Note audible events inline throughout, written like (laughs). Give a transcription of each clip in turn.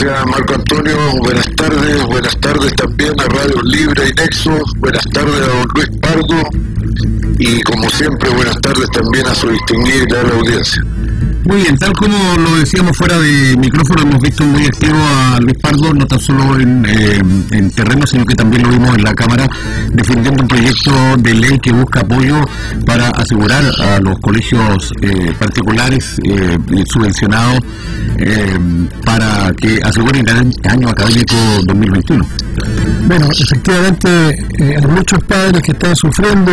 Gracias Marco Antonio, buenas tardes, buenas tardes también a Radio Libre y Nexo, buenas tardes a don Luis Pardo. Y como siempre buenas tardes también a su distinguida audiencia. Muy bien, tal como lo decíamos fuera de micrófono, hemos visto muy activo a Luis Pardo, no tan solo en, eh, terreno, sino que también lo vimos en la Cámara, defendiendo un proyecto de ley que busca apoyo para asegurar a los colegios eh, particulares eh, subvencionados para que aseguren el año académico 2021. Bueno, efectivamente hay muchos padres que están sufriendo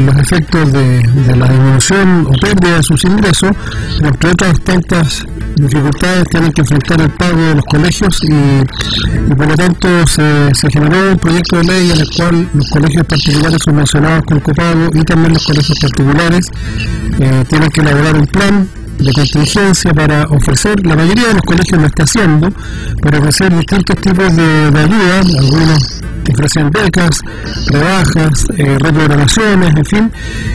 los efectos de, la disminución o pérdida de sus ingresos, entre otras tantas dificultades tienen que enfrentar el pago de los colegios y, por lo tanto se, generó un proyecto de ley en el cual los colegios particulares subvencionados con copago y también los colegios particulares eh, tienen que elaborar un plan de contingencia para ofrecer, la mayoría de los colegios lo está haciendo, para ofrecer distintos tipos de, de ayuda, algunos ofrecen becas, rebajas, eh, reprogramaciones, en fin,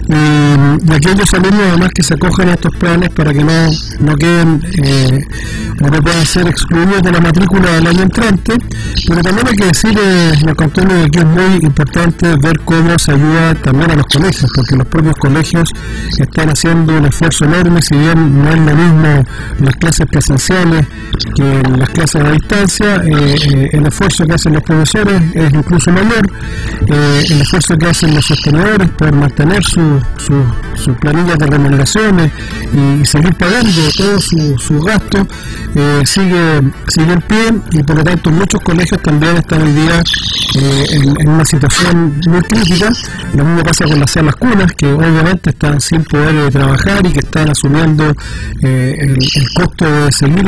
y, aquellos alumnos además que se acojan a estos planes para que no, no queden eh, no puedan ser excluidos de la matrícula del año entrante, pero también hay que decir, eh, de que es muy importante ver cómo se ayuda también a los colegios, porque los propios colegios están haciendo un esfuerzo enorme, si bien no es lo mismo las clases presenciales que las clases a distancia, eh, eh, el esfuerzo que hacen los profesores es incluso mayor, eh, el esfuerzo que hacen los sostenedores por mantener sus su, planillas de remuneraciones y, seguir pagando todos sus gastos sigue, sigue en pie y por lo tanto muchos colegios también están hoy día en, una situación muy crítica. Lo mismo pasa con las salas cunas que obviamente están sin poder trabajar y que están asumiendo el, costo de seguir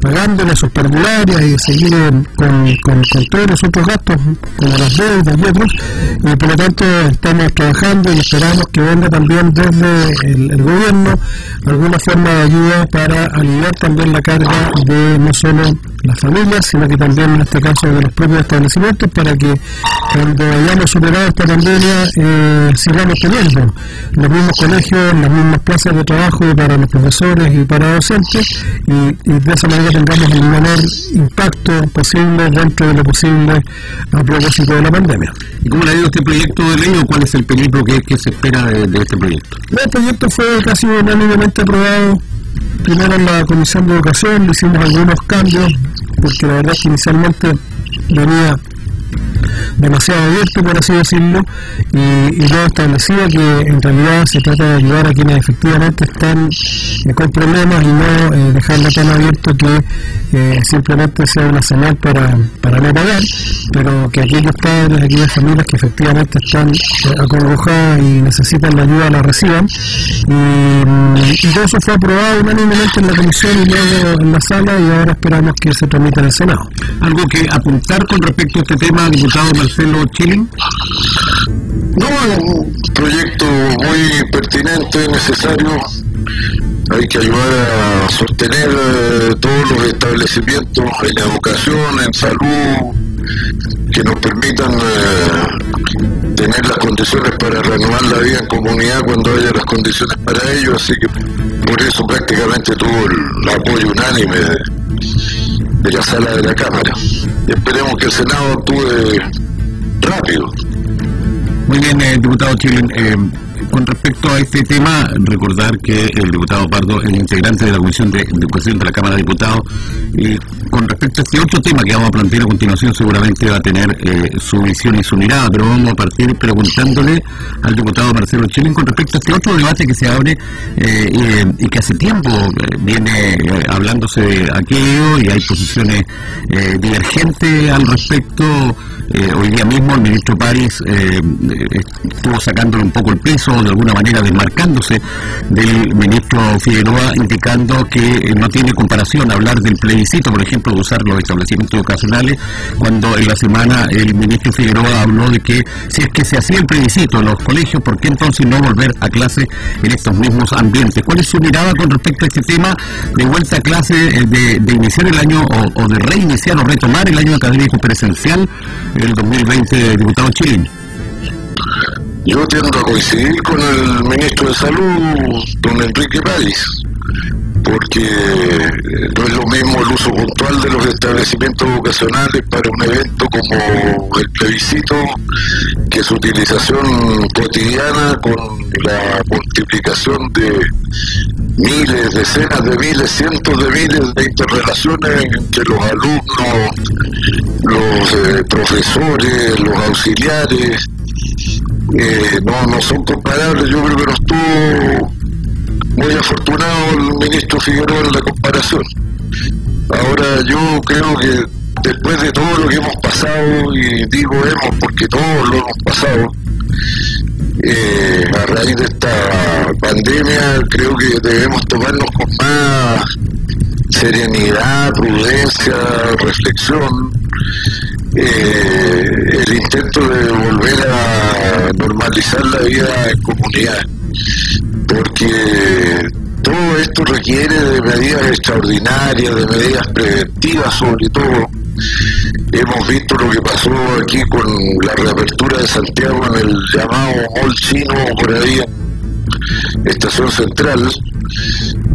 pagándole sus parvularias y seguir con, con, todos los otros gastos, como las deudas y otros, y por lo tanto estamos trabajando y esperamos que venga también desde el, gobierno alguna forma de ayuda para aliviar también la carga de no solo las familias, sino que también en este caso de los propios establecimientos, para que cuando hayamos superado esta pandemia eh, sigamos teniendo los mismos colegios, las mismas plazas de trabajo para los profesores y para docentes, y, y de esa manera tengamos el menor impacto posible dentro de lo posible a propósito de la pandemia. ¿Y cómo le ha ido este proyecto de ley o cuál es el peligro que, se espera de, este proyecto? El proyecto fue casi unánimemente aprobado primero en la Comisión de Educación, le hicimos algunos cambios, porque la verdad es que inicialmente venía demasiado abierto, por así decirlo, y, y yo establecía que en realidad se trata de ayudar a quienes efectivamente están eh, con problemas y no eh, dejarlo tan abierto que eh, simplemente sea una señal para, para no pagar, pero que aquellos padres, aquellas familias que efectivamente están acongojadas y necesitan la ayuda la reciban. Y, todo eso fue aprobado unánimemente en la comisión y luego en la sala y ahora esperamos que se tramite en el Senado. ¿Algo que apuntar con respecto a este tema, diputado Marcelo Chilling? No, es un proyecto muy pertinente, necesario. Hay que ayudar a sostener eh, todos los establecimientos en educación, en salud, que nos permitan eh, tener las condiciones para renovar la vida en comunidad cuando haya las condiciones para ello. Así que por eso prácticamente tuvo el apoyo unánime la sala de la Cámara. Esperemos que el Senado actúe rápido. Muy bien, eh, diputado Chile. Eh, con respecto a este tema, recordar que el diputado Pardo es integrante de la Comisión de Educación de la Cámara de Diputados y con respecto a este otro tema que vamos a plantear a continuación, seguramente va a tener eh, su visión y su mirada, pero vamos a partir preguntándole al diputado Marcelo Chilin con respecto a este otro debate que se abre eh, y, que hace tiempo eh, viene hablándose de aquello y hay posiciones divergentes al respecto. hoy día mismo el ministro París estuvo sacándole un poco el de alguna manera desmarcándose del ministro Figueroa, indicando que no tiene comparación hablar del plebiscito, por ejemplo, de usar los establecimientos ocasionales, cuando en la semana el ministro Figueroa habló de que si es que se hacía el plebiscito en los colegios, ¿por qué entonces no volver a clase en estos mismos ambientes? ¿Cuál es su mirada con respecto a este tema de vuelta a clase, eh, de, iniciar el año o, de reiniciar o retomar el año académico presencial el 2020, diputado Chilín? Yo tiendo a coincidir con el ministro de Salud, don Enrique País porque no es lo mismo el uso puntual de los establecimientos vocacionales para un evento como el plebiscito que su utilización cotidiana con la multiplicación de miles, decenas de miles, cientos de miles de interrelaciones entre los alumnos, los eh, profesores, los auxiliares, eh, no, no son comparables, yo creo que no estuvo muy afortunado el ministro Figueroa en la comparación. Ahora yo creo que después de todo lo que hemos pasado, y digo hemos porque todos lo hemos pasado, eh, a raíz de esta pandemia creo que debemos tomarnos con más serenidad, prudencia, reflexión, eh, el intento de volver a normalizar la vida en comunidad porque todo esto requiere de medidas extraordinarias, de medidas preventivas sobre todo. Hemos visto lo que pasó aquí con la reapertura de Santiago en el llamado Mall Chino por ahí Estación Central,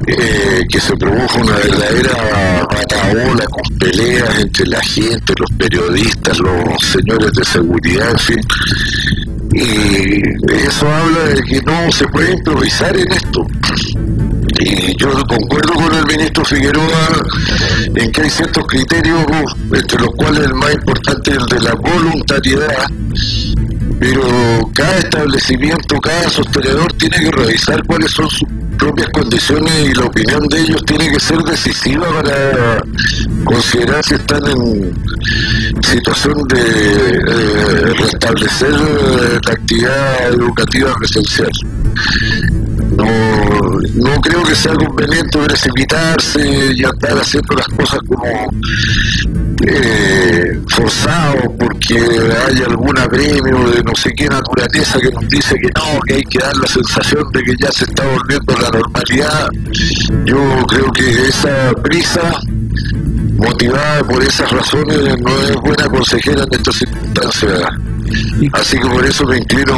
eh, que se produjo una verdadera bataola con peleas entre la gente, los periodistas, los señores de seguridad, en fin y eso habla de que no se puede improvisar en esto. Y yo concuerdo con el ministro Figueroa en que hay ciertos criterios, entre los cuales el más importante es el de la voluntariedad, pero cada establecimiento, cada sostenedor tiene que revisar cuáles son sus propias condiciones y la opinión de ellos tiene que ser decisiva para considerar si están en situación de eh, restablecer eh, la actividad educativa presencial. No, no creo que sea conveniente precipitarse y andar haciendo las cosas como eh, forzado porque hay algún premio de no sé qué naturaleza que nos dice que no, que hay que dar la sensación de que ya se está volviendo la normalidad. Yo creo que esa prisa, motivada por esas razones, no es buena consejera en estas circunstancias. Así que por eso me inclino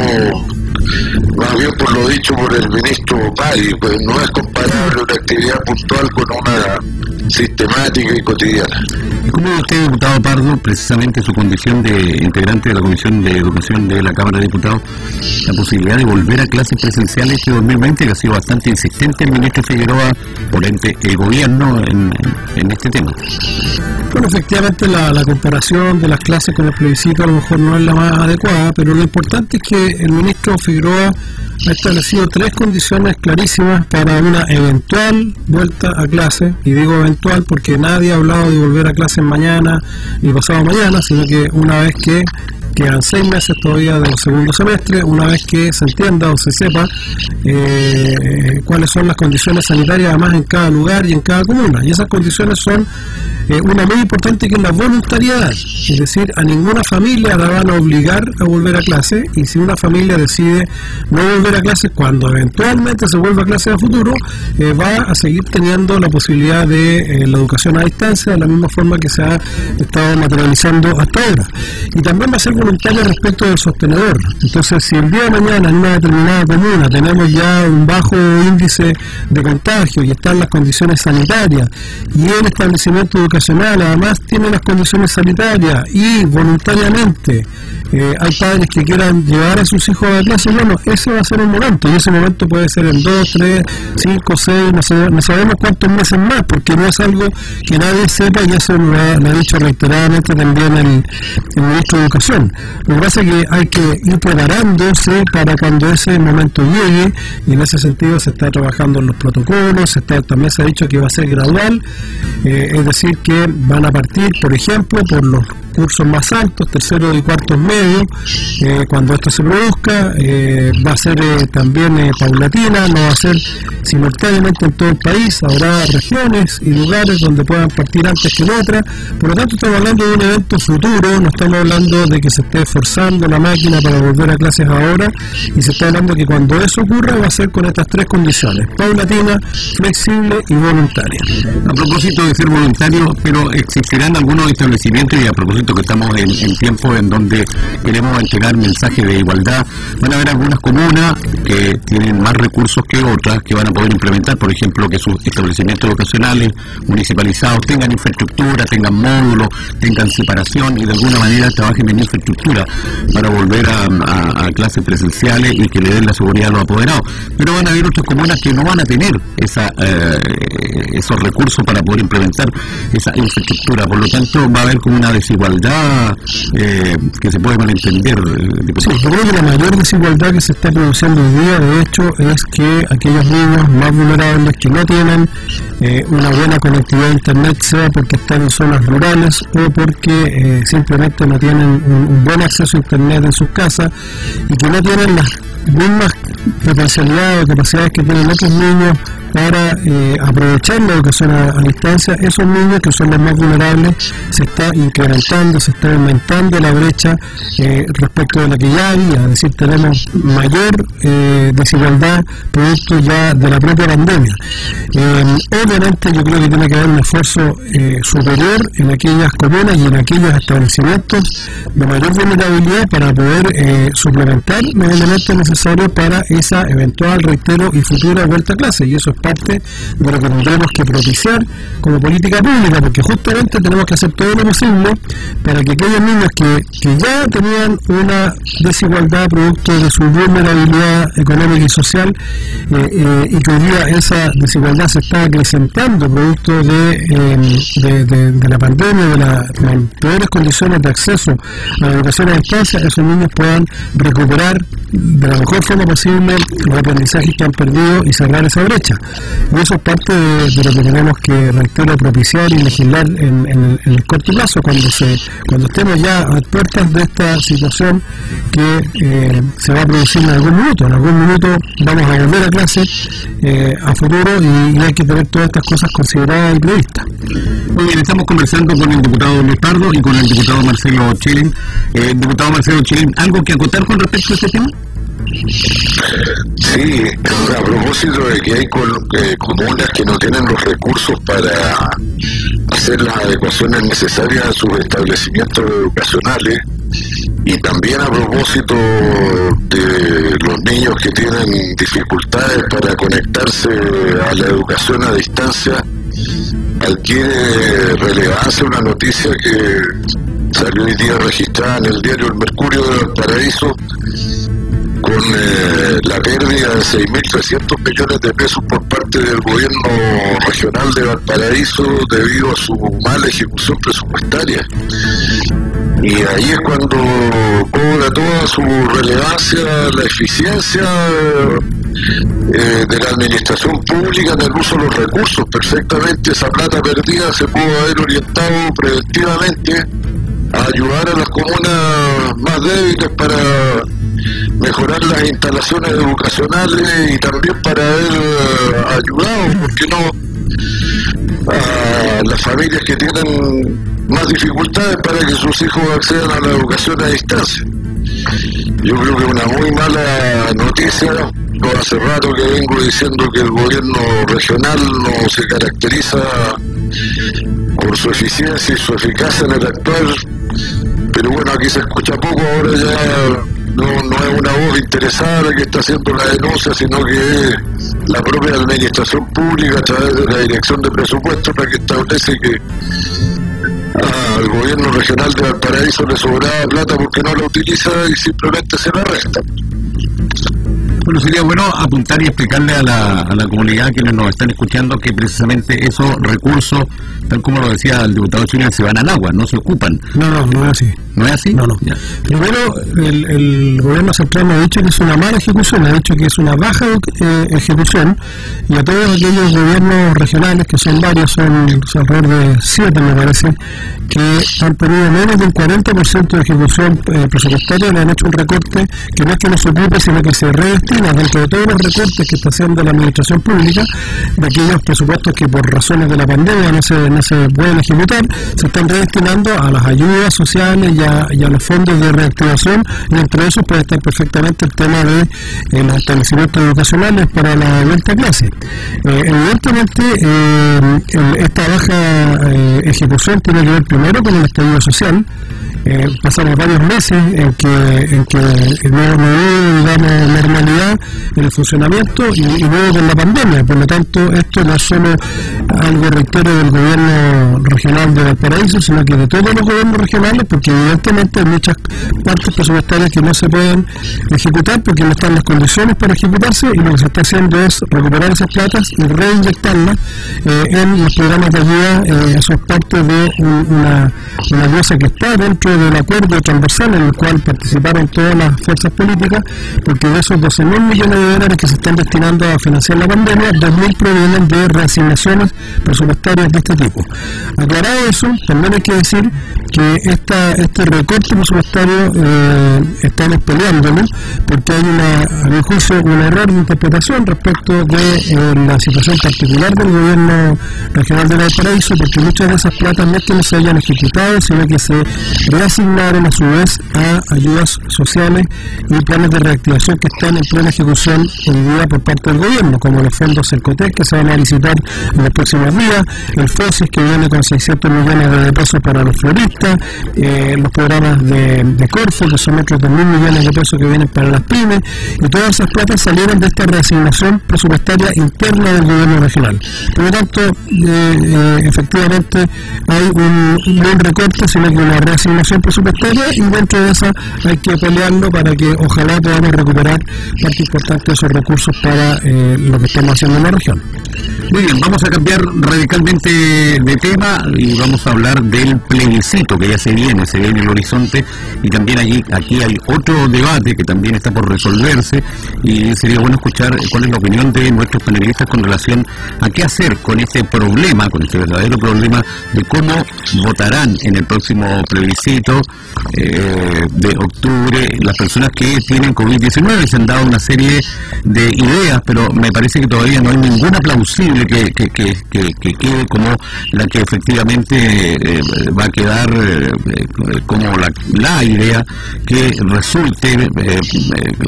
más bien por lo dicho por el ministro Padi, pues no es comparable una actividad puntual con una sistemática y cotidiana. ¿Cómo ve usted, diputado Pardo, precisamente su condición de integrante de la Comisión de Educación de la Cámara de Diputados, la posibilidad de volver a clases presenciales este 2020, que ha sido bastante insistente el ministro Figueroa, por ente el gobierno, en, este tema? Bueno, efectivamente la, la, comparación de las clases con el plebiscito a lo mejor no es la más adecuada, pero lo importante es que el ministro Figueroa ha establecido tres condiciones clarísimas para una eventual vuelta a clase, y digo eventual porque nadie ha hablado de volver a clase mañana ni pasado mañana, sino que una vez que quedan seis meses todavía del segundo semestre, una vez que se entienda o se sepa eh, cuáles son las condiciones sanitarias además en cada lugar y en cada comuna. Y esas condiciones son eh, una muy importante que es la voluntariedad, es decir, a ninguna familia la van a obligar a volver a clase y si una familia decide no volver a clase cuando eventualmente se vuelva a clase a futuro, eh, va a seguir teniendo la posibilidad de la educación a distancia de la misma forma que se ha estado materializando hasta ahora. Y también va a ser voluntaria respecto del sostenedor. Entonces, si el día de mañana en una determinada comuna tenemos ya un bajo índice de contagio y están las condiciones sanitarias y el establecimiento educativo además tiene las condiciones sanitarias y voluntariamente eh, hay padres que quieran llevar a sus hijos a clase, bueno, ese va a ser un momento, y ese momento puede ser en dos, tres, cinco, seis, no, sabemos cuántos meses más, porque no es algo que nadie sepa, y eso lo ha, dicho reiteradamente también el, ministro de Educación. Lo que pasa es que hay que ir preparándose para cuando ese momento llegue, y en ese sentido se está trabajando en los protocolos, se está, también se ha dicho que va a ser gradual, eh, es decir, que van a partir, por ejemplo, por los cursos más altos, terceros y cuartos medios, eh, cuando esto se produzca, eh, va a ser eh, también paulatina, no va a ser simultáneamente en todo el país, habrá regiones y lugares donde puedan partir antes que en otras, por lo tanto estamos hablando de un evento futuro, no estamos hablando de que se esté forzando la máquina para volver a clases ahora, y se está hablando que cuando eso ocurra va a ser con estas tres condiciones, paulatina, flexible y voluntaria. A propósito de ser voluntario, pero existirán algunos establecimientos y a propósito que estamos en, en tiempos en donde queremos entregar mensajes de igualdad, van a haber algunas comunas que tienen más recursos que otras que van a poder implementar, por ejemplo, que sus establecimientos educacionales municipalizados tengan infraestructura, tengan módulos, tengan separación y de alguna manera trabajen en infraestructura para volver a, clases presenciales y que le den la seguridad a los apoderados. Pero van a haber otras comunas que no van a tener esa, eh, esos recursos para poder implementar esa infraestructura. Por lo tanto, va a haber como una desigualdad eh, que se puede malentender. Eh, sí, yo creo que la mayor desigualdad que se está produciendo hoy día, de hecho, es que aquellos niños más vulnerables que no tienen una buena conectividad a Internet, sea porque están en zonas rurales o porque simplemente no tienen un buen acceso a Internet en sus casas y que no tienen las mismas potencialidades o capacidades que tienen otros niños para eh, aprovechar la educación a, distancia, esos niños que son los más vulnerables se está incrementando, se está aumentando la brecha eh, respecto de la que ya había, es decir, tenemos mayor eh, desigualdad producto ya de la propia pandemia. obviamente yo creo que tiene que haber un esfuerzo superior en aquellas comunas y en aquellos establecimientos de mayor vulnerabilidad para poder suplementar los elementos necesarios para esa eventual, reitero, y futura vuelta a clase. Y eso es parte de lo que tendremos que propiciar como política pública, porque justamente tenemos que hacer todo lo posible para que aquellos niños que, ya tenían una desigualdad producto de su vulnerabilidad económica y social, eh, eh, y que hoy día esa desigualdad se está acrecentando producto de, de, la pandemia, de las peores condiciones de acceso a la educación a distancia, esos niños puedan recuperar de la mejor forma posible los aprendizajes que han perdido y cerrar esa brecha. Y eso es parte de, lo que tenemos que, reitero, propiciar y legislar en, el corto plazo, cuando se cuando estemos ya a puertas de esta situación que eh, se va a producir en algún minuto. En algún minuto vamos a volver a clase eh, a futuro y, hay que tener todas estas cosas consideradas y previstas. Muy bien, estamos conversando con el diputado Luis Pardo y con el diputado Marcelo Chilin. Eh, diputado Marcelo Chilin, ¿algo que acotar con respecto a este tema? Sí, a propósito de que hay eh, comunas que no tienen los recursos para hacer las adecuaciones necesarias a sus establecimientos educacionales y también a propósito de los niños que tienen dificultades para conectarse a la educación a distancia, adquiere relevancia una noticia que salió hoy día registrada en el diario El Mercurio del Paraíso con eh, la pérdida de 6.300 millones de pesos por parte del gobierno regional de Valparaíso debido a su mala ejecución presupuestaria. Y ahí es cuando cobra toda su relevancia la eficiencia eh, de la administración pública en el uso de los recursos. Perfectamente esa plata perdida se pudo haber orientado preventivamente a ayudar a las comunas más débiles para mejorar las instalaciones educacionales y también para haber eh, ayudado, ¿por no?, a las familias que tienen más dificultades para que sus hijos accedan a la educación a distancia. Yo creo que es una muy mala noticia. No hace rato que vengo diciendo que el gobierno regional no se caracteriza por su eficiencia y su eficacia en el actual, pero bueno, aquí se escucha poco, ahora ya no, no es una voz interesada que está haciendo la denuncia, sino que es la propia administración pública a través de la dirección de presupuestos la que establece que al gobierno regional de Valparaíso le sobraba plata porque no la utiliza y simplemente se la resta. Bueno, sería bueno apuntar y explicarle a la, a la comunidad quienes nos están escuchando que precisamente esos recursos, tal como lo decía el diputado Chile, se van al agua, no se ocupan. No, no, no es así. ¿No es así? No, no. Primero, el, el, gobierno central ha dicho que es una mala ejecución, ha dicho que es una baja eh, ejecución, y a todos aquellos gobiernos regionales, que son varios, son, alrededor de siete, me parece, que han tenido menos del 40% de ejecución eh, presupuestaria, le han hecho un recorte que no es que no se ocupe, sino que se reste dentro de todos los recortes que está haciendo la administración pública, de aquellos presupuestos que por razones de la pandemia no se, no pueden ejecutar, se están redestinando a las ayudas sociales y a, los fondos de reactivación, y entre esos puede estar perfectamente el tema de eh, los establecimientos educacionales para la vuelta a clase. Eh, evidentemente, eh, esta baja ejecución tiene que ver primero con el estallido social, eh, pasamos varios meses en que, en que no, hubo digamos, normalidad está el funcionamiento y, luego con la pandemia. Por lo tanto, esto no es solo algo, reitero, del gobierno regional de Valparaíso, sino que de todos los gobiernos regionales, porque evidentemente hay muchas partes presupuestarias que no se pueden ejecutar porque no están las condiciones para ejecutarse y lo que se está haciendo es recuperar esas platas y reinyectarlas eh, en los programas de ayuda. Eh, eso es parte de una, una ayuda que está dentro del acuerdo transversal en el cual participaron todas las fuerzas políticas, porque de esos 12.000 millones de dólares que se están destinando a financiar la pandemia, 2.000 provienen de reasignaciones presupuestarias de este tipo. Aclarado eso, también hay que decir que esta, este recorte presupuestario eh, estamos peleándolo porque hay, una, a mi juicio, un error de interpretación respecto de eh, la situación particular del gobierno regional de Valparaíso, porque muchas de esas platas no es que no se hayan ejecutado, sino que se reasignaron a su vez a ayudas sociales y planes de reactivación que están en plena ejecución hoy día por parte del gobierno como los fondos Cercotec que se van a licitar en los próximos días el FOSIS que viene con 600 millones de pesos para los floristas eh, los programas de, de que son otros 2.000 millones de pesos que vienen para las pymes, y todas esas platas salieron de esta reasignación presupuestaria interna del gobierno regional. Por lo tanto, eh, eh, efectivamente hay un, buen recorte, sino que una reasignación presupuestaria, y dentro de esa hay que pelearlo para que ojalá podamos recuperar parte importante esos recursos para lo que estamos haciendo en la región. Muy bien, vamos a cambiar radicalmente de tema y vamos a hablar del plebiscito que ya se viene, se ve en el horizonte y también allí, aquí hay otro debate que también está por resolverse y sería bueno escuchar cuál es la opinión de nuestros panelistas con relación a qué hacer con ese problema, con ese verdadero problema de cómo votarán en el próximo plebiscito eh, de octubre las personas que tienen COVID-19. Se han dado una serie de ideas, pero me parece que todavía no hay ninguna plausible que, que, que, quede como la que efectivamente eh, va a quedar eh, como la, idea que resulte eh,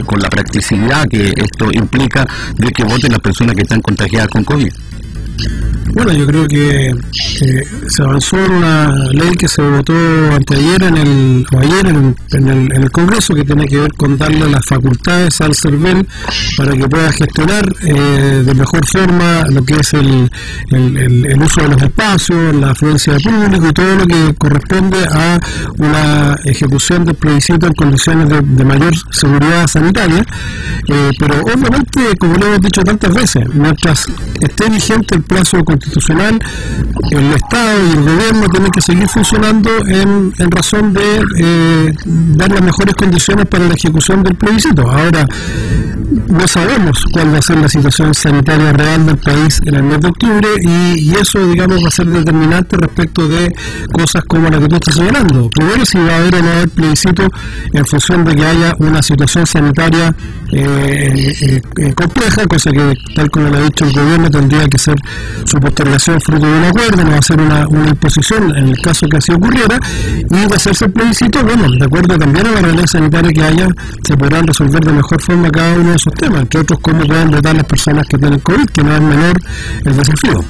con la practicidad que esto implica de que voten las personas que están contagiadas con COVID. Bueno, yo creo que se avanzó en una ley que se votó anteayer en el, o ayer en, el, en el Congreso que tiene que ver con darle las facultades al CERVEL para que pueda gestionar eh, de mejor forma lo que es el, el, uso de los espacios, la afluencia de público y todo lo que corresponde a una ejecución del plebiscito en condiciones de, mayor seguridad sanitaria. Eh, pero obviamente, como lo hemos dicho tantas veces, mientras esté vigente el plazo constitucional, el Estado y el gobierno tienen que seguir funcionando en, razón de eh, dar las mejores condiciones para la ejecución del plebiscito. Ahora, no sabemos cuál va a ser la situación sanitaria real del país en el mes de octubre y, eso, digamos, va a ser determinante respecto de cosas como la que tú estás señalando. Primero, si va a haber o no haber plebiscito en función de que haya una situación sanitaria eh, eh, compleja, cosa que, tal como lo ha dicho el gobierno, tendría que ser su postergación fruto de un acuerdo, no va a ser una, imposición en el caso que así ocurriera, y a hacerse el plebiscito, bueno, de acuerdo también a la realidad sanitaria que haya, se podrán resolver de mejor forma cada uno de esos temas, entre otros cómo pueden votar las personas que tienen COVID, que no es menor el desafío.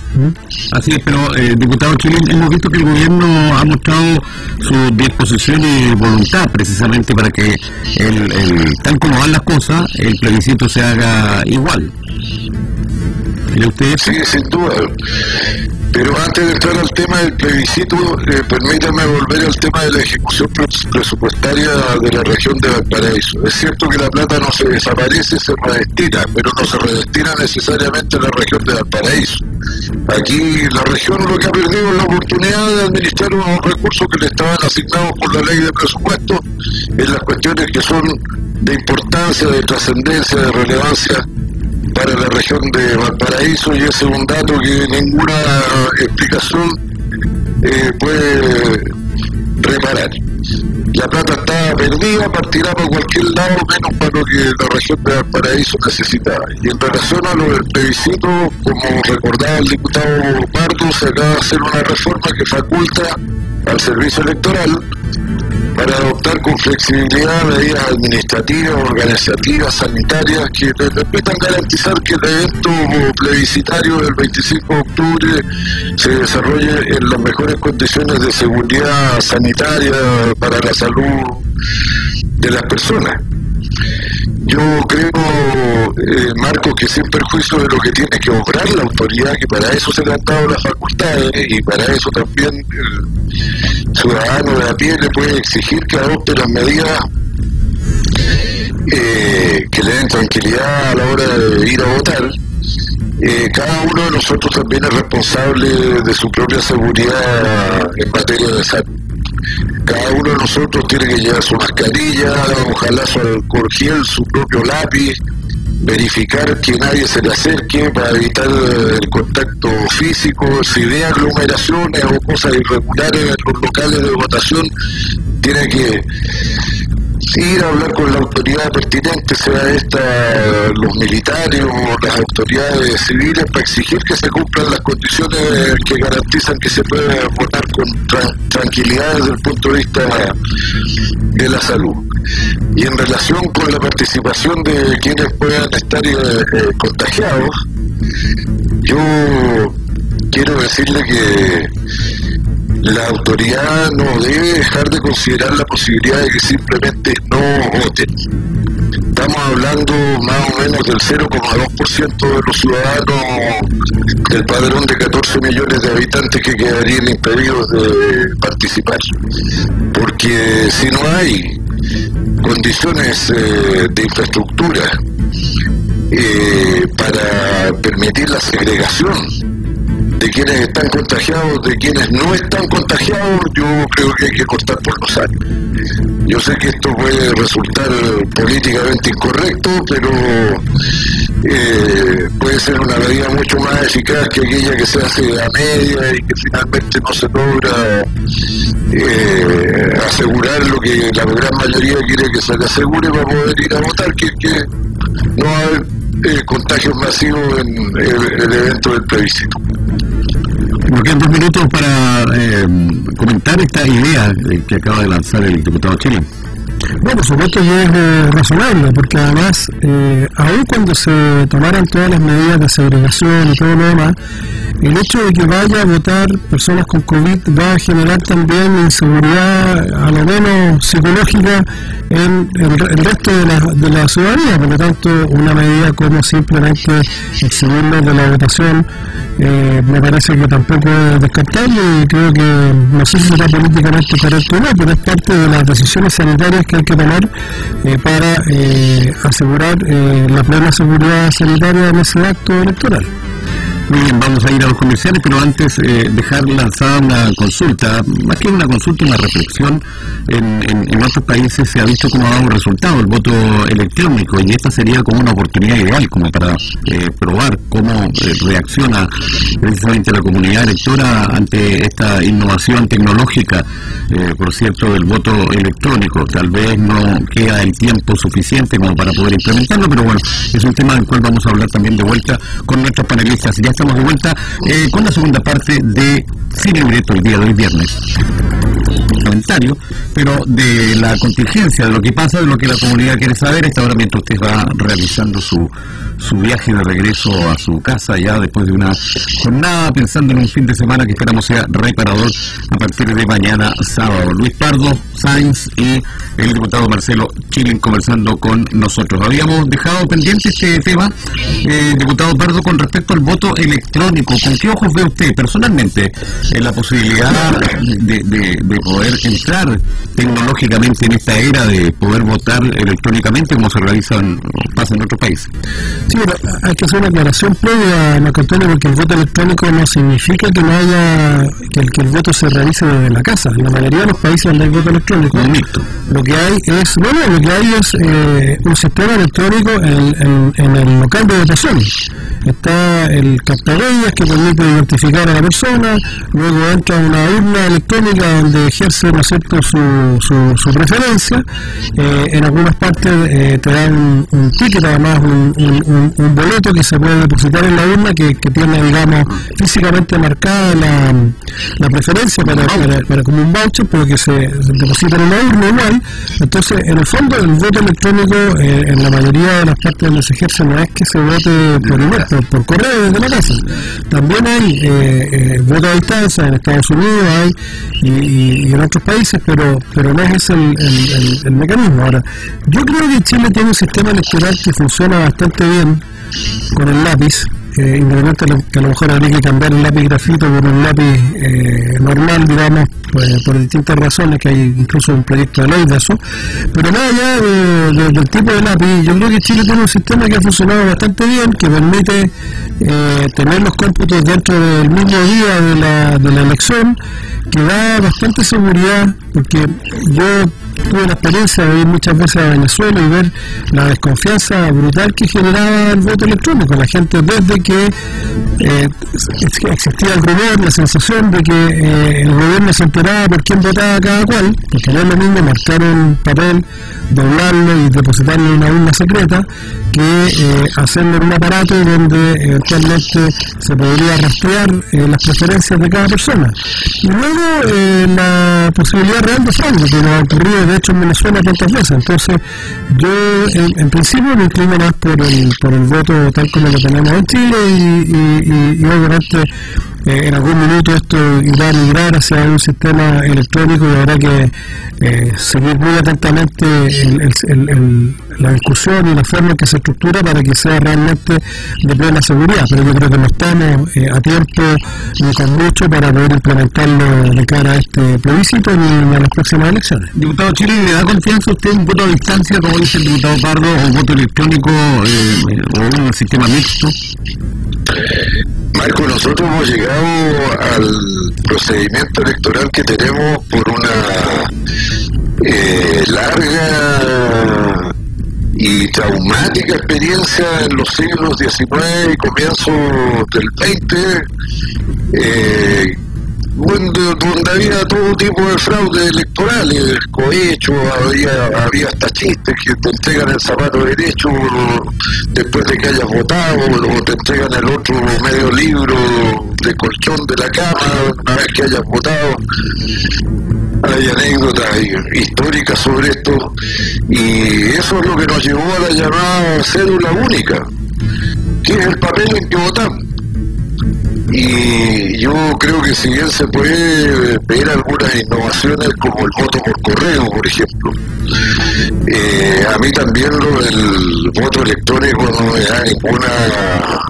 Así es, pero diputado Chile, hemos visto que el gobierno ha mostrado su disposición y voluntad precisamente para que el, tal como van las cosas, el plebiscito se haga igual. Usted? Sí, sin duda. Pero antes de entrar al tema del plebiscito, eh, permítame volver al tema de la ejecución presupuestaria de la región de Valparaíso. Es cierto que la plata no se desaparece, se redestina, pero no se redestina necesariamente a la región de Valparaíso. Aquí la región lo que ha perdido es la oportunidad de administrar unos recursos que le estaban asignados por la ley de presupuesto en las cuestiones que son de importancia, de trascendencia, de relevancia para la región de Valparaíso y ese es un dato que ninguna explicación eh, puede reparar. La plata estaba perdida, partirá para cualquier lado, menos para lo que la región de Valparaíso necesitaba. Y en relación a lo del plebiscito, como recordaba el diputado Pardo, se acaba de hacer una reforma que faculta al servicio electoral con flexibilidad medidas administrativas, organizativas, sanitarias que permitan garantizar que el evento plebiscitario del 25 de octubre se desarrolle en las mejores condiciones de seguridad sanitaria para la salud de las personas. Yo creo, eh, Marco, que sin perjuicio de lo que tiene que obrar la autoridad, que para eso se han dado las facultades y para eso también el ciudadano de a pie le puede exigir que adopte las medidas eh, que le den tranquilidad a la hora de ir a votar. Eh, cada uno de nosotros también es responsable de su propia seguridad en materia de salud. Cada uno de nosotros tiene que llevar su mascarilla, ojalá su alcohol su propio lápiz, verificar que nadie se le acerque para evitar el contacto físico, si ve aglomeraciones o cosas irregulares en los locales de votación, tiene que ir a hablar con la autoridad pertinente, sea esta los militares o las autoridades civiles, para exigir que se cumplan las condiciones que garantizan que se pueda votar con tranquilidad desde el punto de vista de la salud. Y en relación con la participación de quienes puedan estar eh, eh, contagiados, yo quiero decirle que la autoridad no debe dejar de considerar la posibilidad de que simplemente no voten. Estamos hablando más o menos del 0,2% de los ciudadanos del padrón de 14 millones de habitantes que quedarían impedidos de participar. Porque si no hay condiciones eh, de infraestructura eh, para permitir la segregación de quienes están contagiados, de quienes no están contagiados, yo creo que hay que cortar por los años. Yo sé que esto puede resultar políticamente incorrecto, pero eh, puede ser una medida mucho más eficaz que aquella que se hace a media y que finalmente no se logra eh, asegurar lo que la gran mayoría quiere que se le asegure para poder ir a votar, que, que no va eh, contagios masivos en el evento del plebiscito. Nos quedan dos minutos para eh, comentar esta idea que acaba de lanzar el diputado Chile. Bueno, por supuesto que es eh, razonable, porque además, eh, aun cuando se tomaran todas las medidas de segregación y todo lo demás, el hecho de que vaya a votar personas con COVID va a generar también inseguridad, a lo menos psicológica, en el, resto de la, de la, ciudadanía. Por lo tanto, una medida como simplemente exhibirlos de la votación eh, me parece que tampoco es descartable y creo que no sé si será políticamente correcto o no, pero es parte de las decisiones sanitarias que hay que tomar eh, para eh, asegurar la plena seguridad sanitaria en ese acto electoral. Bien, vamos a ir a los comerciales, pero antes eh, dejar lanzada una consulta, más que una consulta, una reflexión. En, otros países se ha visto cómo ha dado resultado el voto electrónico y esta sería como una oportunidad ideal como para eh, probar cómo eh, reacciona precisamente la comunidad electora ante esta innovación tecnológica, por cierto, del voto electrónico. Tal vez no queda el tiempo suficiente como para poder implementarlo, pero bueno, es un tema del cual vamos a hablar también de vuelta con nuestros panelistas. Ya estamos de vuelta eh, con la segunda parte de Cine Directo el día de hoy viernes. Comentario, pero de la contingencia, de lo que pasa, de lo que la comunidad quiere saber, esta hora mientras usted va realizando su, su viaje de regreso a su casa ya después de una jornada, pensando en un fin de semana que esperamos sea reparador a partir de mañana sábado. Luis Pardo, Sainz y el diputado Marcelo Chilen conversando con nosotros. Habíamos dejado pendiente este tema, eh, diputado Pardo, con respecto al voto electrónico. ¿Con qué ojos ve usted personalmente en la posibilidad de, poder entrar tecnológicamente en esta era de poder votar electrónicamente como se realiza en, pasa en otros países? Sí, hay que hacer una aclaración previa, Marco Antonio, porque el voto electrónico no significa que no haya que el, que el voto se realice desde la casa. En la mayoría de los países donde hay voto electrónico, lo que hay es, bueno, lo que hay es eh, un sistema electrónico en, en, el local de votación. Está el captahuellas que permite identificar a la persona, luego entra una urna electrónica donde ejerce ¿no cierto? Su, su, su preferencia, eh, en algunas partes eh, te dan un, ticket, además un, un, boleto que se puede depositar en la urna que, que tiene, digamos, físicamente marcada la, la preferencia para, para, como un voucher, pero que se, deposita en una urna igual. Entonces, en el fondo, el voto electrónico eh, en la mayoría de las partes donde se ejerce no es que se vote por email, por, correo desde la casa. También hay eh, eh, a distancia en Estados Unidos hay y, en otros países, pero pero no es ese el, el, mecanismo. Ahora, yo creo que Chile tiene un sistema electoral que funciona bastante bien con el lápiz eh, que a lo mejor habría que cambiar el lápiz grafito por un lápiz eh, normal, digamos, pues, por distintas razones, que hay incluso un proyecto de ley de eso, pero más allá del tipo de lápiz, yo creo que Chile tiene un sistema que ha funcionado bastante bien, que permite eh, tener los cómputos dentro del mismo día de la, de la elección, que da bastante seguridad, porque yo tuve la experiencia de ir muchas veces a Venezuela y ver la desconfianza brutal que generaba el voto electrónico. La gente desde que eh, existía el rumor, la sensación de que eh, el gobierno se enteraba por quién votaba cada cual, porque no es lo mismo marcar un papel, doblarlo y depositarlo en una urna secreta, que eh, hacerlo en un aparato donde eventualmente se podría rastrear las preferencias de cada persona. Y luego la posibilidad real de fraude, que nos ha ocurrido de hecho en Venezuela tantas veces. Entonces, yo en, principio me inclino más por el, por el voto tal como lo tenemos en Chile y, obviamente eh, en algún minuto esto irá a migrar hacia un sistema electrónico y habrá que eh, seguir muy atentamente la discusión y la forma en que se estructura para que sea realmente de plena seguridad. Pero yo creo que no estamos eh, a tiempo ni con mucho para poder implementarlo de cara a este plebiscito ni a las próximas elecciones. Diputado Chile, ¿le da confianza a usted un voto a distancia, como dice el diputado Pardo, o un voto electrónico eh, o un sistema mixto? Marco, nosotros hemos llegado al procedimiento electoral que tenemos por una eh, larga y traumática experiencia en los siglos XIX y comienzo del XX, donde, había todo tipo de fraudes electorales, cohecho, había, había hasta chistes que te entregan el zapato derecho después de que hayas votado, o te entregan el otro medio libro de colchón de la cama una vez que hayas votado hay anécdotas históricas sobre esto y eso es lo que nos llevó a la llamada cédula única, que es el papel en que votamos. Y yo creo que si bien se puede ver algunas innovaciones como el voto por correo, por ejemplo, eh, a mí también lo del voto electrónico no me da ninguna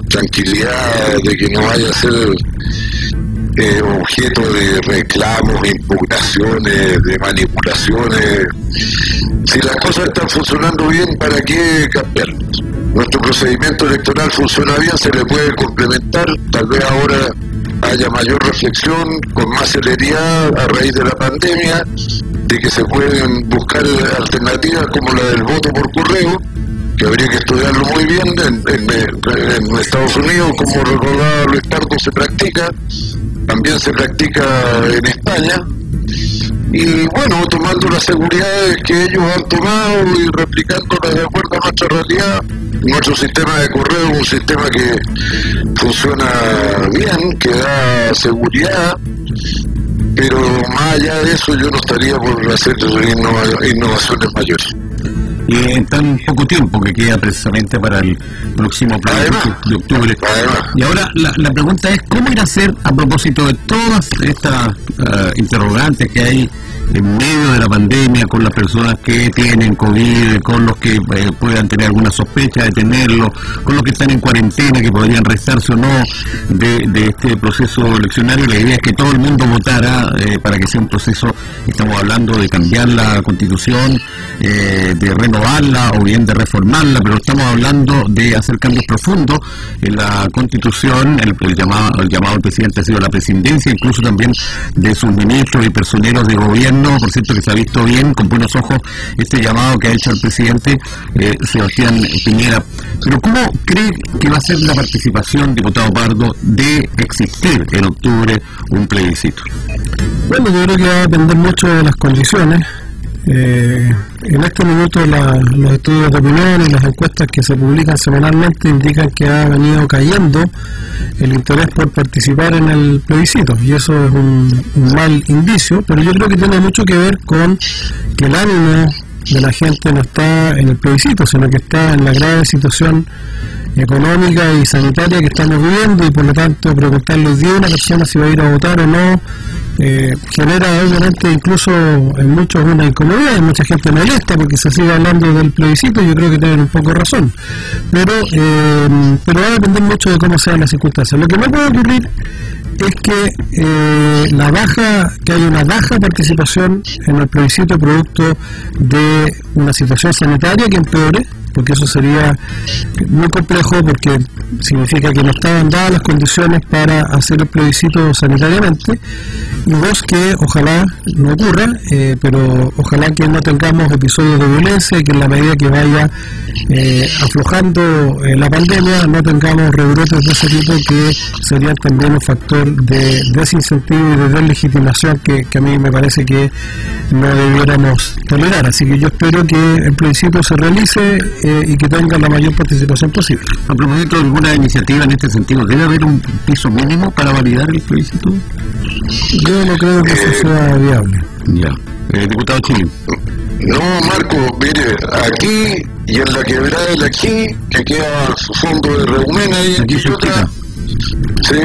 tranquilidad de que no vaya a ser objeto de reclamos, impugnaciones, de manipulaciones. Si las cosas están funcionando bien, ¿para qué cambiarlas? Nuestro procedimiento electoral funciona bien, se le puede complementar, tal vez ahora haya mayor reflexión con más celeridad a raíz de la pandemia, de que se pueden buscar alternativas como la del voto por correo, que habría que estudiarlo muy bien en, Estados Unidos, como recordaba Luis Pardo, se practica, también se practica en España, y bueno, tomando las seguridades que ellos han tomado y replicándolas de acuerdo a nuestra realidad. Nuestro sistema de correo es un sistema que funciona bien, que da seguridad, pero más allá de eso yo no estaría por hacer innovaciones mayores y en tan poco tiempo que queda precisamente para el próximo plan de octubre. Y ahora la, la, pregunta es, ¿cómo ir a hacer a propósito de todas estas uh, interrogantes que hay en medio de la pandemia con las personas que tienen COVID, con los que eh, puedan tener alguna sospecha de tenerlo, con los que están en cuarentena, que podrían restarse o no de, este proceso eleccionario. La idea es que todo el mundo votara eh, para que sea un proceso, estamos hablando de cambiar la constitución, eh, de renovarla o bien de reformarla, pero estamos hablando de hacer cambios profundos en la constitución, el, llamado, el llamado presidente ha sido la presidencia, incluso también de sus ministros y personeros de gobierno gobierno, por cierto que se ha visto bien, con buenos ojos, este llamado que ha hecho el presidente eh, Sebastián Piñera. Pero ¿cómo cree que va a ser la participación, diputado Pardo, de existir en octubre un plebiscito? Bueno, yo creo que va a depender mucho de las condiciones. Eh, en este minuto los estudios de opinión y las encuestas que se publican semanalmente indican que ha venido cayendo el interés por participar en el plebiscito y eso es un, mal indicio, pero yo creo que tiene mucho que ver con que el ánimo de la gente no está en el plebiscito, sino que está en la grave situación económica y sanitaria que estamos viviendo y por lo tanto preguntarle a una persona si va a ir a votar o no eh, genera obviamente incluso en muchos una incomodidad, mucha gente molesta porque se sigue hablando del plebiscito y yo creo que tienen un poco razón. Pero, eh, pero va a depender mucho de cómo sean las circunstancias. Lo que no puede ocurrir es que eh, la baja, que hay una baja participación en el plebiscito producto de una situación sanitaria que empeore, porque eso sería muy complejo porque significa que no estaban dadas las condiciones para hacer el plebiscito sanitariamente dos que ojalá no ocurra eh, pero ojalá que no tengamos episodios de violencia y que en la medida que vaya eh, aflojando eh, la pandemia no tengamos rebrotes de ese tipo que serían también un factor de desincentivo y de deslegitimación que, que a mí me parece que no debiéramos tolerar así que yo espero que el plebiscito se realice y que tenga la mayor participación posible. A propósito de alguna iniciativa en este sentido, ¿debe haber un piso mínimo para validar el plebiscito? Yo no creo que eso sea viable. Ya. Eh, diputado Chile. No, Marco, mire, aquí y en la quebrada del aquí, que queda su fondo de Reumena y aquí otra, sí,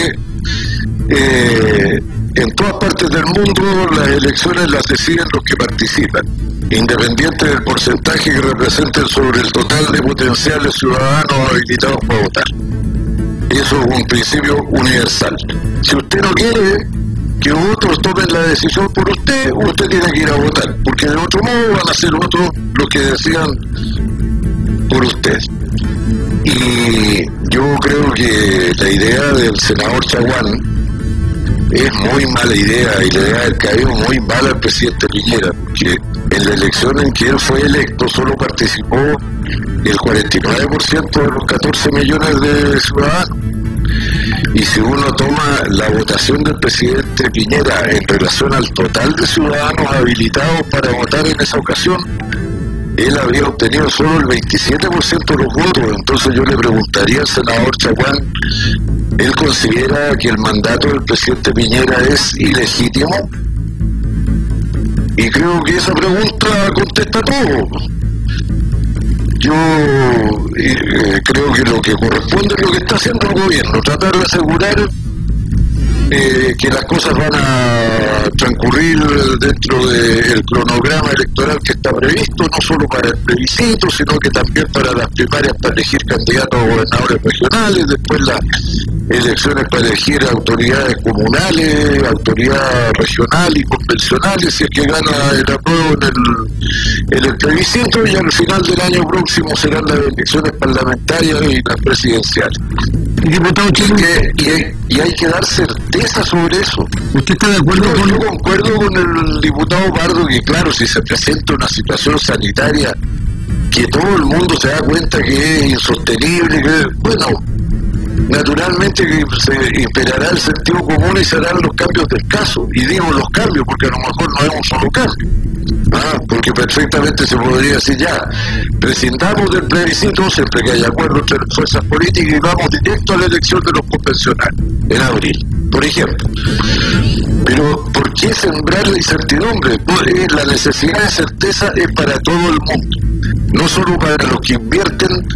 eh, en todas partes del mundo las elecciones las deciden los que participan, independiente del porcentaje que representen sobre el total de potenciales ciudadanos habilitados para votar. Eso es un principio universal. Si usted no quiere que otros tomen la decisión por usted, usted tiene que ir a votar, porque de otro modo van a ser otros los que decidan por usted. Y yo creo que la idea del senador Chaguán es muy mala idea y le debe haber caído muy mal al presidente Piñera, porque en la elección en que él fue electo solo participó el 49% de los 14 millones de ciudadanos. Y si uno toma la votación del presidente Piñera en relación al total de ciudadanos habilitados para votar en esa ocasión, él habría obtenido solo el 27% de los votos. Entonces yo le preguntaría al senador Chaguán, ¿él considera que el mandato del presidente Piñera es ilegítimo? Y creo que esa pregunta contesta todo. Yo eh, creo que lo que corresponde es lo que está haciendo el gobierno, tratar de asegurar eh, que las cosas van a transcurrir dentro del cronograma electoral que está previsto, no solo para el plebiscito, sino que también para las primarias para elegir candidatos a gobernadores regionales, después las elecciones para elegir autoridades comunales, autoridad regional y convencionales, si es que gana el apruebo en el, el plebiscito, y al final del año próximo serán las elecciones parlamentarias y las presidenciales. Y, y, hay que dar certeza sobre eso. ¿Usted está de acuerdo con...? Yo concuerdo con el diputado Pardo que, claro, si se presenta una situación sanitaria que todo el mundo se da cuenta que es insostenible, que, bueno, naturalmente que se esperará el sentido común y se harán los cambios del caso. Y digo los cambios porque a lo mejor no es un solo cambio. ¿ah? Porque perfectamente se podría decir ya, presentamos del plebiscito siempre que haya acuerdo entre fuerzas políticas y vamos directo a la elección de los convencionales en abril, por ejemplo. Pero ¿por qué sembrar la incertidumbre? Pues, la necesidad de certeza es para todo el mundo, no solo para los que invierten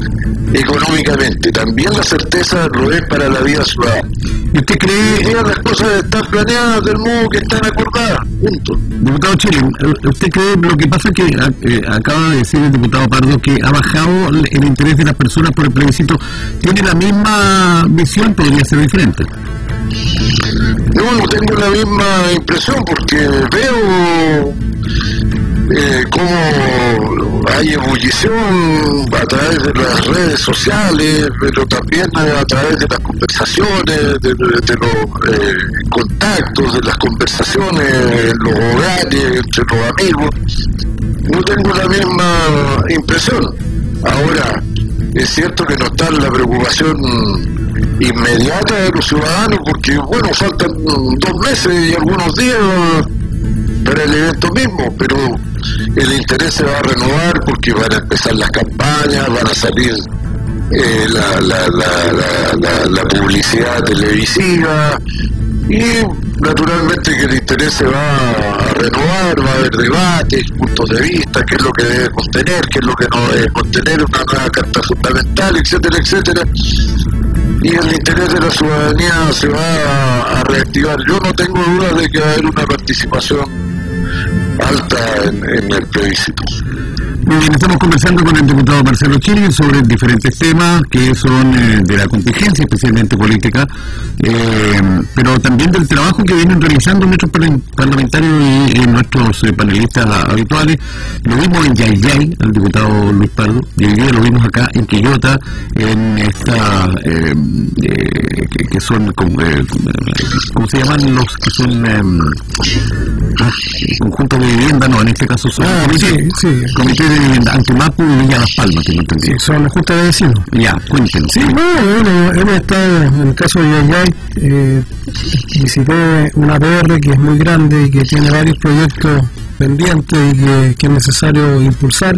económicamente, también la certeza lo es para la vida ciudadana. ¿Y usted cree que las cosas están planeadas del modo que están acordadas? Punto. Diputado Chile, ¿usted cree lo que pasa que eh, acaba de decir el diputado Pardo que ha bajado el interés de las personas por el plebiscito? ¿Tiene la misma visión? ¿Podría ser diferente? No, no tengo la misma impresión porque veo eh, cómo hay ebullición a través de las redes sociales, pero también a través de las conversaciones, de, los eh, contactos, de las conversaciones en los hogares, entre los amigos. No tengo la misma impresión. Ahora, es cierto que no está la preocupación inmediata de los ciudadanos porque, bueno, faltan dos meses y algunos días para el evento mismo, pero el interés se va a renovar porque van a empezar las campañas, van a salir eh, la, publicidad televisiva y naturalmente que el interés se va a renovar, va a haber debates, puntos de vista, qué es lo que debe contener, qué es lo que no debe contener, una nueva carta fundamental, etcétera, etcétera. Y el interés de la ciudadanía se va a, reactivar. Yo no tengo duda de que va a haber una participación alta en, en el plebiscito. Estamos conversando con el diputado Marcelo Chile sobre diferentes temas que son eh, de la contingencia, especialmente política, eh, pero también del trabajo que vienen realizando nuestros parlamentarios y, nuestros eh, panelistas habituales. Lo vimos en Yayay, al diputado Luis Pardo, y hoy día lo vimos acá en Quillota, en esta, que, son, ¿cómo se llaman los que son ah, conjuntos de vivienda? No, en este caso son ah, comités de Antimapu y Villa Las Palmas, que no entendí. Sí, son los juntas de vecinos. Ya, cuéntenos. Sí, bueno, hemos estado, en el caso de Yayay, eh, visité una PR que es muy grande y que tiene varios proyectos pendientes y que, que, es necesario impulsar.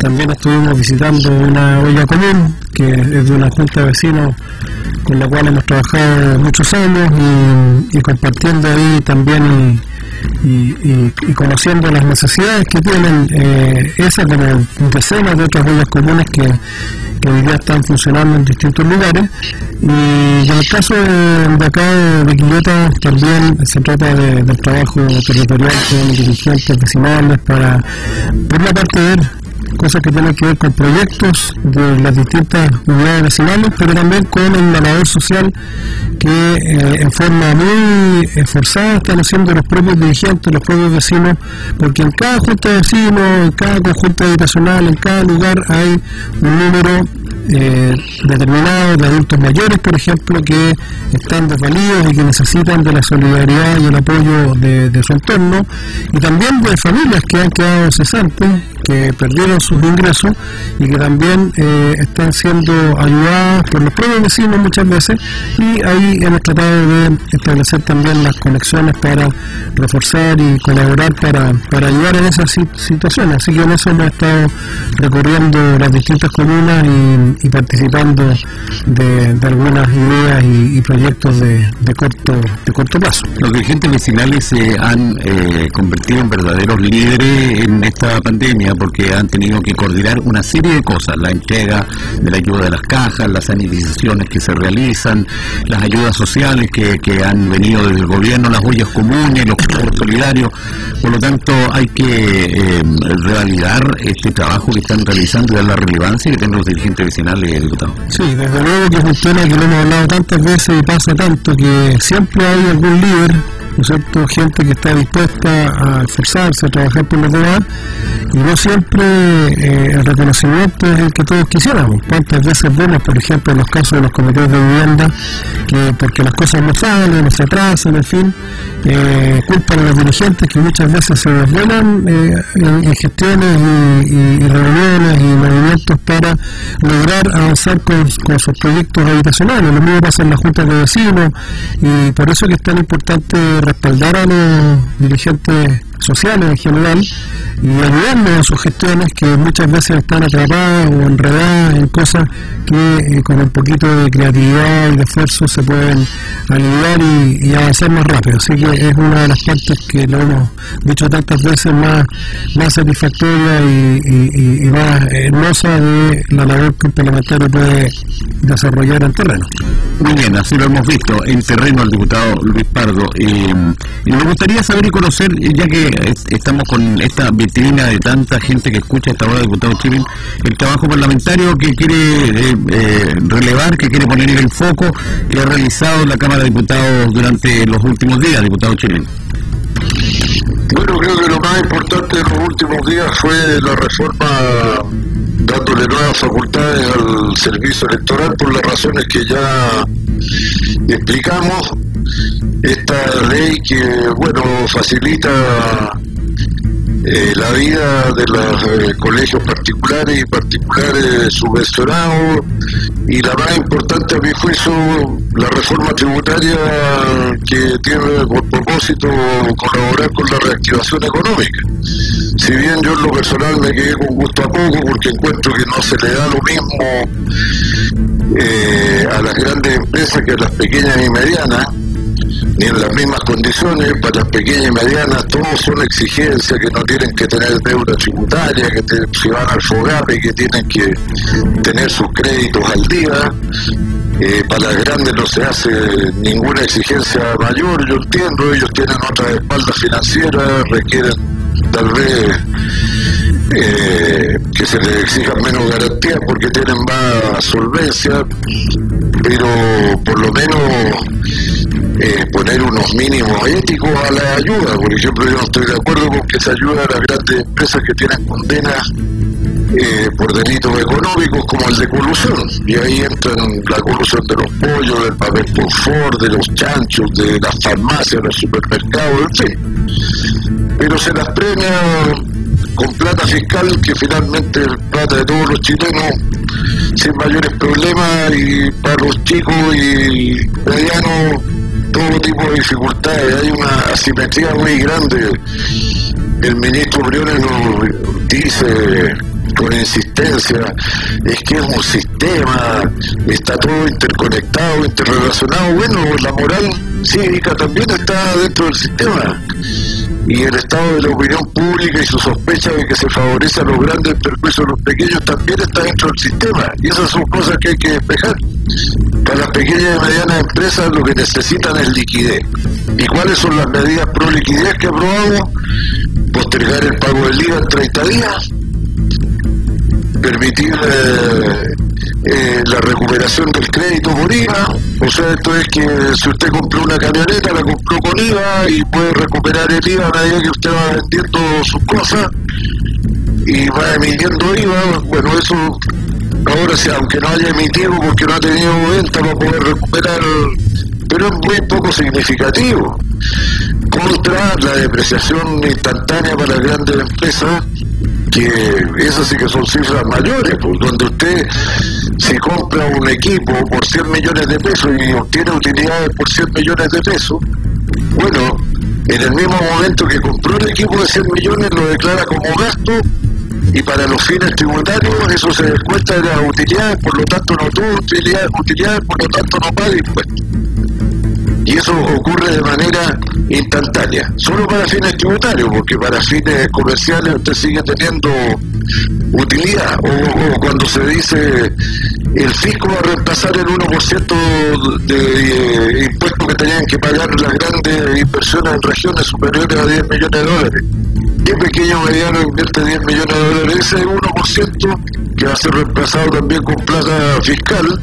También estuvimos visitando una olla común, que es de una junta de vecinos con la cual hemos trabajado muchos años y, y compartiendo ahí también y, conociendo las necesidades que tienen eh, esas como decenas de otras ollas comunes que, que hoy día están funcionando en distintos lugares. Y en el caso de, acá de Quillota también se trata de, trabajo territorial con dirigentes vecinales para por una parte ver cosas que tienen que ver con proyectos de las distintas unidades vecinales, pero también con el labor social que eh, en forma muy esforzada están haciendo los propios dirigentes, los propios vecinos, porque en cada junta de vecinos, en cada conjunto habitacional, en cada lugar hay un número eh, determinados de adultos mayores, por ejemplo, que están desvalidos y que necesitan de la solidaridad y el apoyo de, su entorno, y también de familias que han quedado cesantes, que perdieron sus ingresos y que también eh, están siendo ayudadas por los propios vecinos muchas veces, y ahí hemos tratado de establecer también las conexiones para reforzar y colaborar para, para ayudar en esas situaciones. Así que en eso hemos estado recorriendo las distintas comunas y y participando de, algunas ideas y, proyectos de, corto de corto plazo. Los dirigentes vecinales se han eh, convertido en verdaderos líderes en esta pandemia porque han tenido que coordinar una serie de cosas, la entrega de la ayuda de las cajas, las sanitizaciones que se realizan, las ayudas sociales que, han venido desde el gobierno, las ollas comunes, los cobros solidarios. Por lo tanto, hay que eh, revalidar este trabajo que están realizando y dar la relevancia que tienen los dirigentes vecinales Sí, desde luego que es un tema que lo hemos hablado tantas veces y pasa tanto que siempre hay algún líder ¿no es? Gente que está dispuesta a esforzarse, a trabajar por los demás, y no siempre eh, el reconocimiento es el que todos quisiéramos. ¿Cuántas veces vemos, por ejemplo, en los casos de los comités de vivienda, que porque las cosas no salen, no se atrasan, en fin, eh, culpan a los dirigentes que muchas veces se desvelan eh, en, gestiones y, reuniones y movimientos para lograr avanzar con, sus proyectos habitacionales. Lo mismo pasa en las juntas de vecinos y por eso que es tan importante respaldar a los dirigentes sociales en general y ayudando a sus gestiones que muchas veces están atrapadas o enredadas en cosas que eh, con un poquito de creatividad y de esfuerzo se pueden aliviar y, avanzar más rápido. Así que es una de las partes que lo hemos dicho tantas veces más, más satisfactoria y, más hermosa de la labor que un parlamentario puede desarrollar en terreno. Muy bien, así lo hemos visto en terreno al diputado Luis Pardo. y me gustaría saber y conocer, ya que estamos con esta vitrina de tanta gente que escucha esta hora, diputado Chile, el trabajo parlamentario que quiere eh, eh, relevar, que quiere poner en el foco, que ha realizado la Cámara de Diputados durante los últimos días, diputado chileno. Bueno, creo que lo más importante en los últimos días fue la reforma dándole nuevas facultades al servicio electoral por las razones que ya explicamos. Esta ley que, bueno, facilita eh, la vida de los eh, colegios particulares y particulares subvencionados y la más importante a mi juicio la reforma tributaria que tiene por propósito colaborar con la reactivación económica. Si bien yo en lo personal me quedé con gusto a poco porque encuentro que no se le da lo mismo eh, a las grandes empresas que a las pequeñas y medianas, ni en las mismas condiciones, para las pequeñas y medianas todos son exigencias que no tienen que tener deuda tributaria, que se van al FOGAPE, que tienen que tener sus créditos al día. Eh, para las grandes no se hace ninguna exigencia mayor, yo entiendo, ellos tienen otras espaldas financieras, requieren tal vez eh, que se les exijan menos garantías porque tienen más solvencia, pero por lo menos eh, poner unos mínimos éticos a la ayuda. Por ejemplo, yo no estoy de acuerdo con que se ayude a las grandes empresas que tienen condenas eh, por delitos económicos como el de colusión. Y ahí entran la colusión de los pollos, del papel por Ford, de los chanchos, de las farmacias, los supermercados, en fin. Pero se las premia con plata fiscal que finalmente plata de todos los chilenos sin mayores problemas y para los chicos y medianos todo tipo de dificultades, hay una asimetría muy grande. El ministro Briones nos dice con insistencia, es que es un sistema, está todo interconectado, interrelacionado. Bueno, la moral cívica también está dentro del sistema. Y el estado de la opinión pública y su sospecha de que se favorece a los grandes perjuicio a los pequeños también está dentro del sistema. Y esas son cosas que hay que despejar. Para las pequeñas y medianas empresas lo que necesitan es liquidez. ¿Y cuáles son las medidas pro liquidez que aprobamos? Postergar el pago del IVA en 30 días, permitir eh, eh, la recuperación del crédito por IVA. O sea, esto es que si usted compró una camioneta, la compró con IVA y puede recuperar el IVA a medida que usted va vendiendo sus cosas y va emitiendo IVA. Bueno, eso ahora sí, aunque no haya emitido porque no ha tenido venta, va a poder recuperar, pero es muy poco significativo. Contra la depreciación instantánea para las grandes empresas que esas sí que son cifras mayores, pues, donde usted si compra un equipo por 100 millones de pesos y obtiene utilidades por 100 millones de pesos, bueno, en el mismo momento que compró el equipo de 100 millones lo declara como gasto y para los fines tributarios eso se descuenta de las utilidades, por lo tanto no tuvo utilidades, utilidades por lo tanto no paga impuestos. Y eso ocurre de manera instantánea, solo para fines tributarios, porque para fines comerciales usted sigue teniendo utilidad, o, cuando se dice el fisco va a reemplazar el 1% de eh, impuestos que tenían que pagar las grandes inversiones en regiones superiores a 10 millones de dólares. ¿Qué pequeño mediano invierte 10 millones de dólares? Ese 1% que va a ser reemplazado también con plata fiscal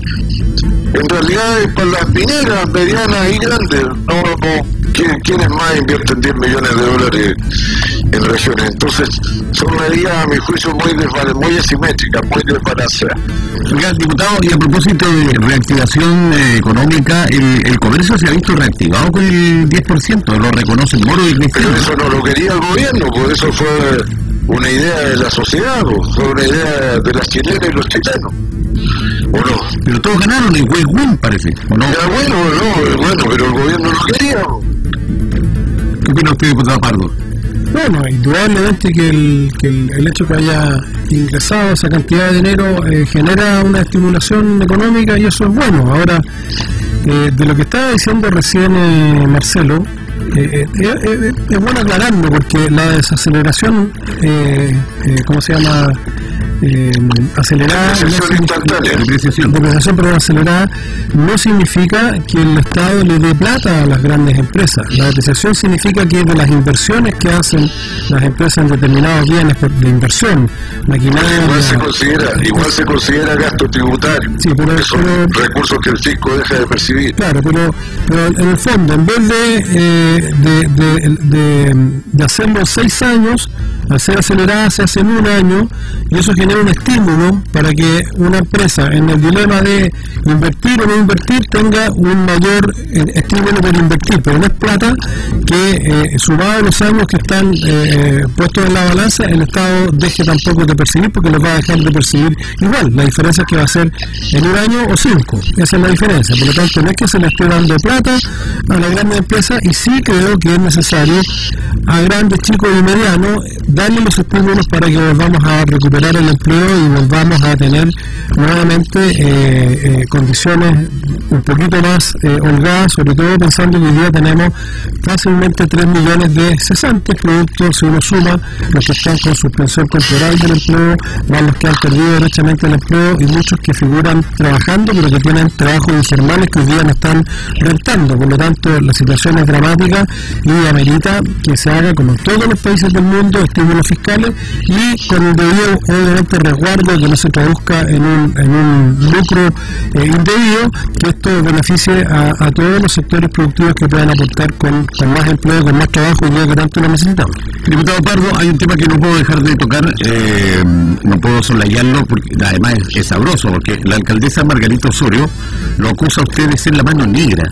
en realidad es para las mineras medianas y grandes. No, no, ¿Quiénes más invierten 10 millones de dólares en regiones? Entonces, son medidas, a mi juicio, muy, muy asimétricas, muy desbalanceadas. Oiga, diputado, y a propósito de reactivación eh, económica, el, comercio se ha visto reactivado con el 10%, lo reconoce Moro y Pero eso no lo quería el gobierno, por eso fue una idea de la sociedad, fue una idea de las chilenas y los chilenos. ¿O no? Pero todos ganaron y fue win parece, ¿o no? Ya, bueno, no, bueno, pero el gobierno no quería. ¿Qué opina usted, diputado Pardo? Bueno, indudablemente que el, que el, hecho que haya ingresado esa cantidad de dinero eh, genera una estimulación económica y eso es bueno. Ahora, eh, de lo que estaba diciendo recién eh, Marcelo, es bueno aclararlo porque la desaceleración, ¿cómo se llama? Eh, acelerada, depreciación pero acelerada, no significa que el Estado le dé plata a las grandes empresas. La depreciación significa que de las inversiones que hacen las empresas en determinados bienes de inversión, maquinaria... Igual se considera, igual se considera gasto tributario. Sí, pero, son recursos que el fisco deja de percibir. Claro, pero, pero en el fondo, en vez de, eh, de, de, de, de hacerlo seis años, al ser acelerada se hace en un año y eso genera un estímulo para que una empresa en el dilema de invertir o no invertir tenga un mayor eh, estímulo para invertir, pero no es plata que eh, sumado a los años que están eh, puestos en la balanza el Estado deje tampoco de percibir porque los va a dejar de percibir igual, la diferencia es que va a ser en un año o cinco, esa es la diferencia, por lo tanto no es que se le esté dando plata a la grandes empresa y sí creo que es necesario a grandes, chicos y medianos darle los estímulos para que volvamos a recuperar el empleo y volvamos a tener nuevamente eh, eh, condiciones un poquito más eh, holgadas, sobre todo pensando que hoy día tenemos fácilmente 3 millones de cesantes, productos, si uno suma los que están con suspensión temporal del empleo, más los que han perdido derechamente el empleo y muchos que figuran trabajando pero que tienen trabajos informales que hoy día no están rentando. Por lo tanto, la situación es dramática y amerita que se haga como en todos los países del mundo estímulos fiscales y con el debido, obviamente, resguardo que no se traduzca en un, en un lucro eh, indebido, que esto beneficie a, todos los sectores productivos que puedan aportar con, más empleo, con más trabajo y que tanto lo necesitamos. Diputado Pardo, hay un tema que no puedo dejar de tocar, eh, no puedo solayarlo, porque además es, sabroso, porque la alcaldesa Margarita Osorio lo acusa a usted de ser la mano negra.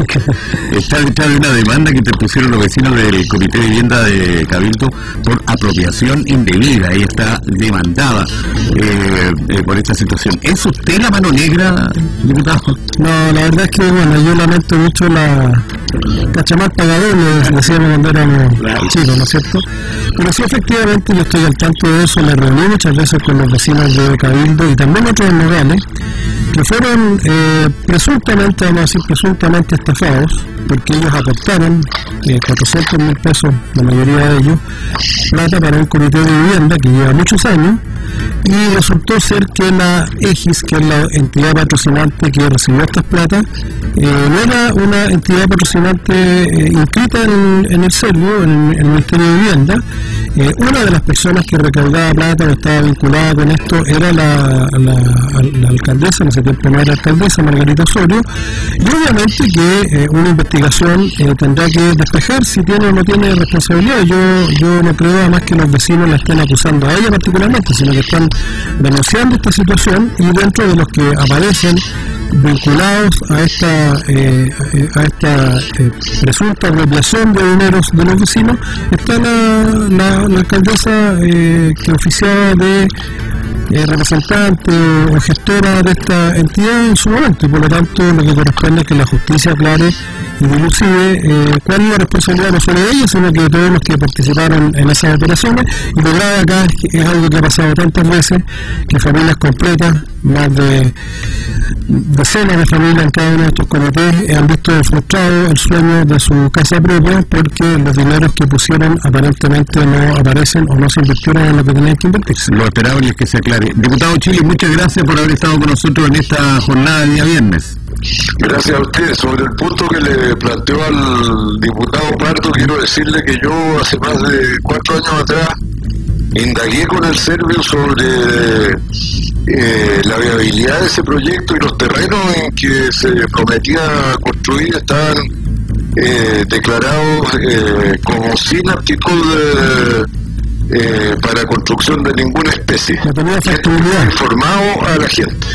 (laughs) Está detrás de una demanda que interpusieron los vecinos del Comité de Vivienda de Cabildo por apropiación indebida. Ella está demandada eh, eh, por esta situación. ¿Es usted la mano negra, diputado? No, la verdad es que, bueno, yo lamento mucho la cachamar pagador, le decíamos cuando éramos chicos, ¿no es cierto? Pero sí, efectivamente, yo estoy al tanto de eso, me reuní muchas veces con los vecinos de Cabildo y también otros Nogales, que fueron eh, presuntamente, vamos a decir, presuntamente estafados, porque ellos aportaron eh, 400 mil pesos, la mayoría de ellos, plata para un comité de vivienda que lleva muchos años, y resultó ser que la EGIS, que es la entidad patrocinante que recibió estas plata, eh, no era una entidad patrocinante eh, inscrita en, el CERVO, en, el Ministerio de Vivienda. Eh, una de las personas que recaudaba plata o estaba vinculada con esto era la, alcaldesa, en ese tiempo no era alcaldesa, Margarita Osorio, y obviamente que una investigación tendrá que despejar si tiene o no tiene responsabilidad. Yo, yo no creo además que los vecinos la estén acusando a ella particularmente, sino que están denunciando esta situación y dentro de los que aparecen vinculados a esta eh, a esta eh, presunta apropiación de dineros de los vecinos está la, alcaldesa eh, que oficiaba de representante o gestora de esta entidad en su momento y por lo tanto lo que corresponde es que la justicia aclare inclusive eh, cuál es la responsabilidad no solo de ellos, sino que de todos los que participaron en esas operaciones. Y lo grave acá es, algo que ha pasado tantas veces, que familias completas, más de decenas de familias en cada uno de estos comités han visto frustrado el sueño de su casa propia porque los dineros que pusieron aparentemente no aparecen o no se invirtieron en lo que tenían que invertirse. Lo esperable es que se aclare. Diputado Chile, muchas gracias por haber estado con nosotros en esta jornada de día viernes. Gracias a usted. Sobre el punto que le planteó al diputado Pardo, quiero decirle que yo hace más de cuatro años atrás indagué con el Servio sobre eh, la viabilidad de ese proyecto y los terrenos en que se prometía construir estaban eh, declarados eh, como sin aptitud eh, para construcción de ninguna especie. Informado a la gente.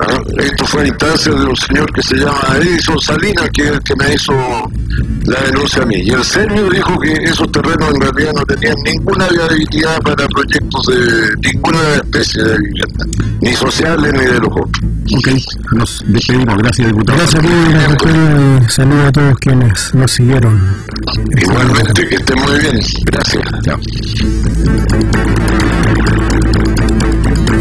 ¿Ah? Esto fue a instancia de un señor que se llama Edison Salinas, que es el que me hizo la denuncia a mí. Y el señor dijo que esos terrenos en realidad no tenían ninguna viabilidad para proyectos de ninguna especie de vivienda, ni sociales ni de los otros. Ok, nos despedimos. Gracias, diputado. Gracias, y saludos a todos quienes nos siguieron. Igualmente, que estén muy bien. Gracias. Chao. Thank you.